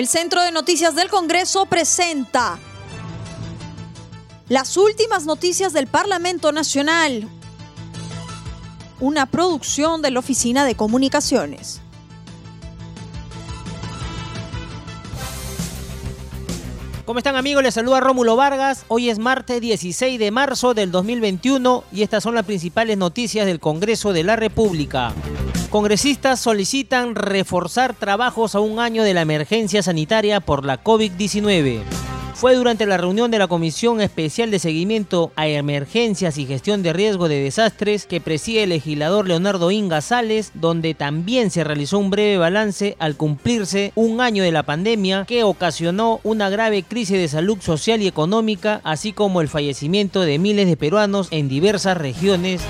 El Centro de Noticias del Congreso presenta las últimas noticias del Parlamento Nacional, una producción de la Oficina de Comunicaciones. ¿Cómo están amigos? Les saluda Rómulo Vargas. Hoy es martes 16 de marzo del 2021 y estas son las principales noticias del Congreso de la República. Congresistas solicitan reforzar trabajos a un año de la emergencia sanitaria por la COVID-19. Fue durante la reunión de la Comisión Especial de Seguimiento a Emergencias y Gestión de Riesgo de Desastres que preside el legislador Leonardo Inga Sales, donde también se realizó un breve balance al cumplirse un año de la pandemia que ocasionó una grave crisis de salud social y económica, así como el fallecimiento de miles de peruanos en diversas regiones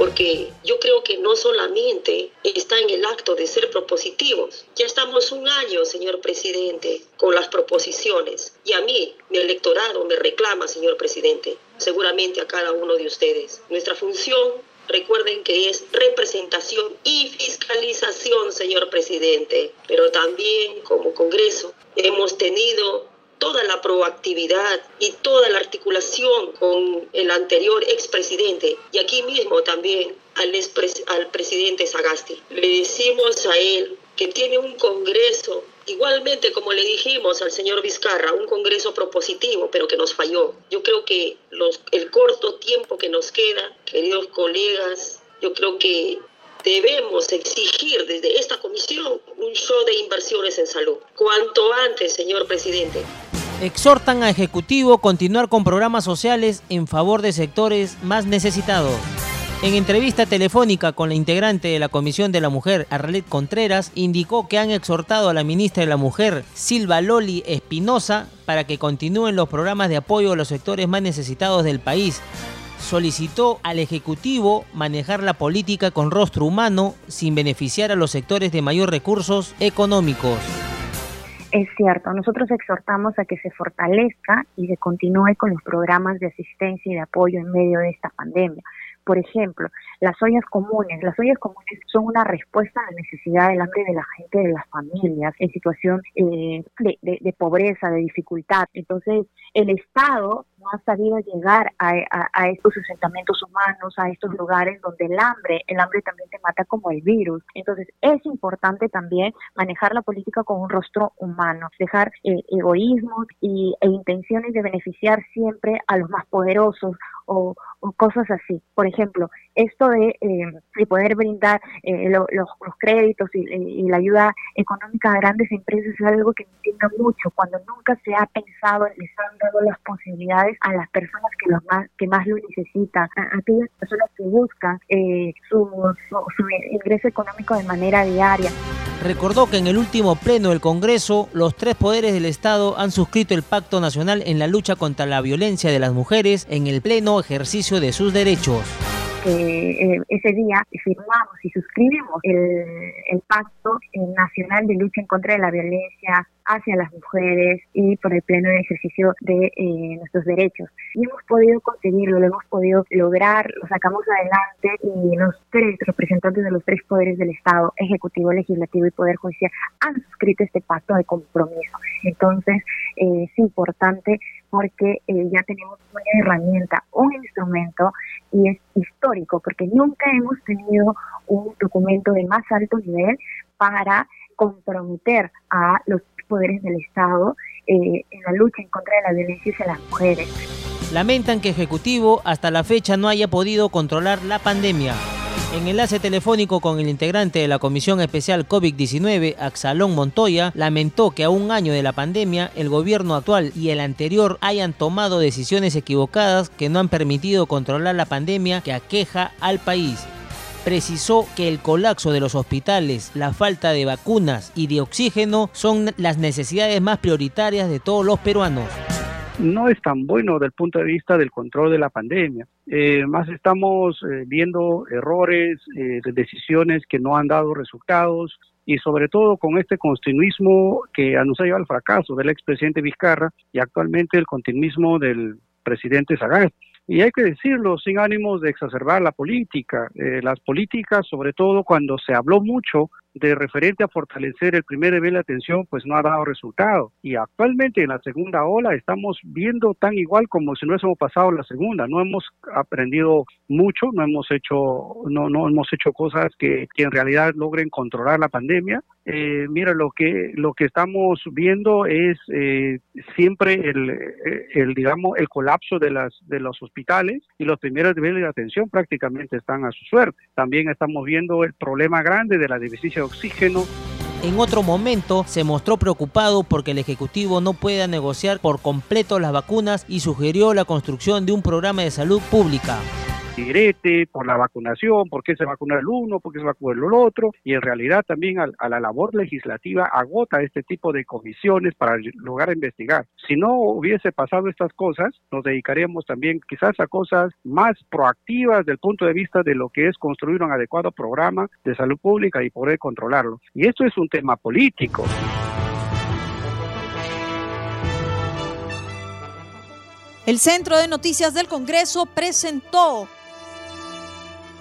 porque yo creo que no solamente está en el acto de ser propositivos. Ya estamos un año, señor presidente, con las proposiciones y a mí, mi electorado me reclama, señor presidente, seguramente a cada uno de ustedes. Nuestra función recuerden que es representación y fiscalización, señor presidente, pero también como Congreso hemos tenido toda la proactividad y toda la articulación con el anterior expresidente y aquí mismo también al, al presidente Sagasti. Le decimos a él que tiene un Congreso, igualmente como le dijimos al señor Vizcarra, un Congreso propositivo, pero que nos falló. Yo creo que los, el corto tiempo que nos queda, queridos colegas, yo creo que debemos exigir desde esta comisión un show de inversiones en salud. Cuanto antes, señor presidente exhortan a Ejecutivo continuar con programas sociales en favor de sectores más necesitados. En entrevista telefónica con la integrante de la Comisión de la Mujer, Arlet Contreras, indicó que han exhortado a la ministra de la Mujer, Silva Loli Espinosa, para que continúen los programas de apoyo a los sectores más necesitados del país. Solicitó al Ejecutivo manejar la política con rostro humano sin beneficiar a los sectores de mayor recursos económicos. Es cierto, nosotros exhortamos a que se fortalezca y se continúe con los programas de asistencia y de apoyo en medio de esta pandemia. Por ejemplo, las ollas comunes. Las ollas comunes son una respuesta a la necesidad del hambre de la gente, de las familias, en situación eh, de, pobreza, de dificultad. Entonces, el Estado no ha sabido llegar a, estos asentamientos humanos, a estos lugares donde el hambre, el hambre también te mata como el virus. Entonces, es importante también manejar la política con un rostro humano, dejar eh, egoísmos y, e intenciones de beneficiar siempre a los más poderosos o, cosas así. Por ejemplo, esto de, eh, poder brindar eh, los, créditos y, la ayuda económica a grandes empresas es algo que me entiendo mucho, cuando nunca se ha pensado, les han dado las posibilidades a las personas que, los más, que más lo necesitan, a, aquellas personas que buscan eh, su, su ingreso económico de manera diaria. Recordó que en el último pleno del Congreso, los tres poderes del Estado han suscrito el Pacto Nacional en la lucha contra la violencia de las mujeres en el pleno ejercicio de sus derechos que eh, ese día firmamos y suscribimos el, Pacto Nacional de Lucha en contra de la Violencia hacia las mujeres y por el pleno ejercicio de eh, nuestros derechos. Y hemos podido conseguirlo, lo hemos podido lograr, lo sacamos adelante y los tres representantes de los tres poderes del Estado, Ejecutivo, Legislativo y Poder Judicial, han suscrito este pacto de compromiso. Entonces, eh, es importante porque eh, ya tenemos una herramienta, un instrumento y es histórico porque nunca hemos tenido un documento de más alto nivel para comprometer a los poderes del Estado eh, en la lucha en contra de la violencia hacia las mujeres. Lamentan que Ejecutivo hasta la fecha no haya podido controlar la pandemia. En enlace telefónico con el integrante de la Comisión Especial COVID-19, Axalón Montoya, lamentó que a un año de la pandemia, el gobierno actual y el anterior hayan tomado decisiones equivocadas que no han permitido controlar la pandemia que aqueja al país. Precisó que el colapso de los hospitales, la falta de vacunas y de oxígeno son las necesidades más prioritarias de todos los peruanos no es tan bueno desde el punto de vista del control de la pandemia. Eh, más estamos eh, viendo errores, eh, decisiones que no han dado resultados y sobre todo con este continuismo que nos ha llevado al fracaso del expresidente Vizcarra y actualmente el continuismo del presidente Sagasti. Y hay que decirlo sin ánimos de exacerbar la política. las políticas, sobre todo cuando se habló mucho de referente a fortalecer el primer nivel de atención, pues no ha dado resultado. Y actualmente en la segunda ola estamos viendo tan igual como si no hubiésemos pasado la segunda. No hemos aprendido mucho, no hemos hecho, no, no hemos hecho cosas que, que en realidad logren controlar la pandemia. Eh, mira, lo que, lo que estamos viendo es eh, siempre el, el, digamos, el colapso de, las, de los hospitales y los primeros niveles de atención prácticamente están a su suerte. También estamos viendo el problema grande de la deficiencia oxígeno. En otro momento se mostró preocupado porque el Ejecutivo no pueda negociar por completo las vacunas y sugirió la construcción de un programa de salud pública direte, por la vacunación, por qué se vacuna el uno, por qué se vacuna el otro, y en realidad también a, la labor legislativa agota este tipo de comisiones para lograr investigar. Si no hubiese pasado estas cosas, nos dedicaríamos también quizás a cosas más proactivas del punto de vista de lo que es construir un adecuado programa de salud pública y poder controlarlo. Y esto es un tema político. El Centro de Noticias del Congreso presentó